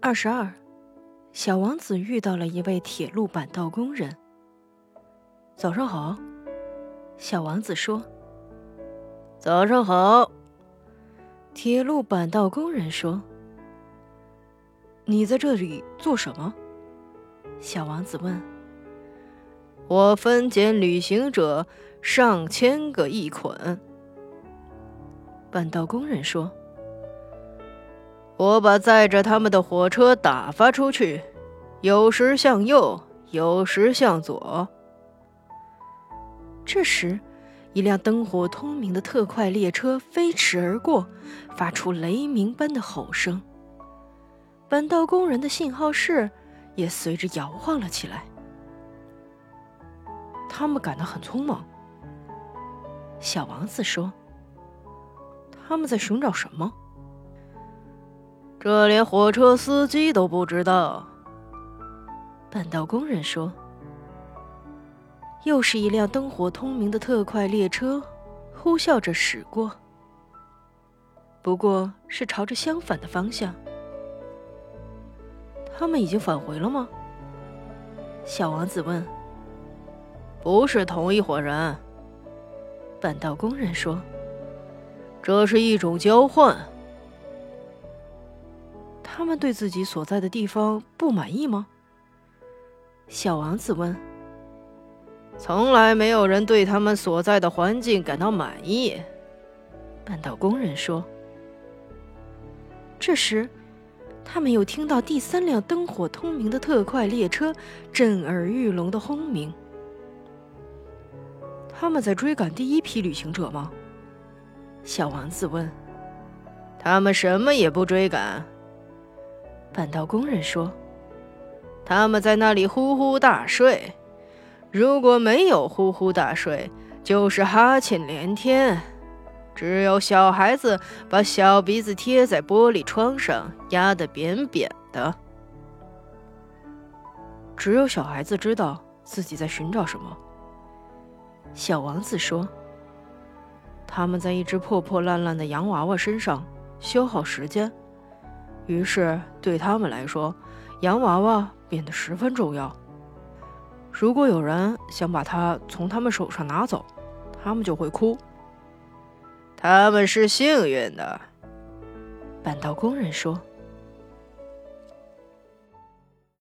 二十二，小王子遇到了一位铁路板道工人。早上好，小王子说。早上好，铁路板道工人说。你在这里做什么？小王子问。我分拣旅行者上千个一捆。板道工人说。我把载着他们的火车打发出去，有时向右，有时向左。这时，一辆灯火通明的特快列车飞驰而过，发出雷鸣般的吼声。本道工人的信号室也随着摇晃了起来。他们赶得很匆忙。小王子说：“他们在寻找什么？”这连火车司机都不知道。半道工人说：“又是一辆灯火通明的特快列车，呼啸着驶过。不过是朝着相反的方向。他们已经返回了吗？”小王子问。“不是同一伙人。”半道工人说，“这是一种交换。”他们对自己所在的地方不满意吗？小王子问。从来没有人对他们所在的环境感到满意，半岛工人说。这时，他们又听到第三辆灯火通明的特快列车震耳欲聋的轰鸣。他们在追赶第一批旅行者吗？小王子问。他们什么也不追赶。反倒工人说：“他们在那里呼呼大睡。如果没有呼呼大睡，就是哈欠连天。只有小孩子把小鼻子贴在玻璃窗上，压得扁扁的。只有小孩子知道自己在寻找什么。”小王子说：“他们在一只破破烂烂的洋娃娃身上消耗时间。”于是，对他们来说，洋娃娃变得十分重要。如果有人想把它从他们手上拿走，他们就会哭。他们是幸运的，板道工人说。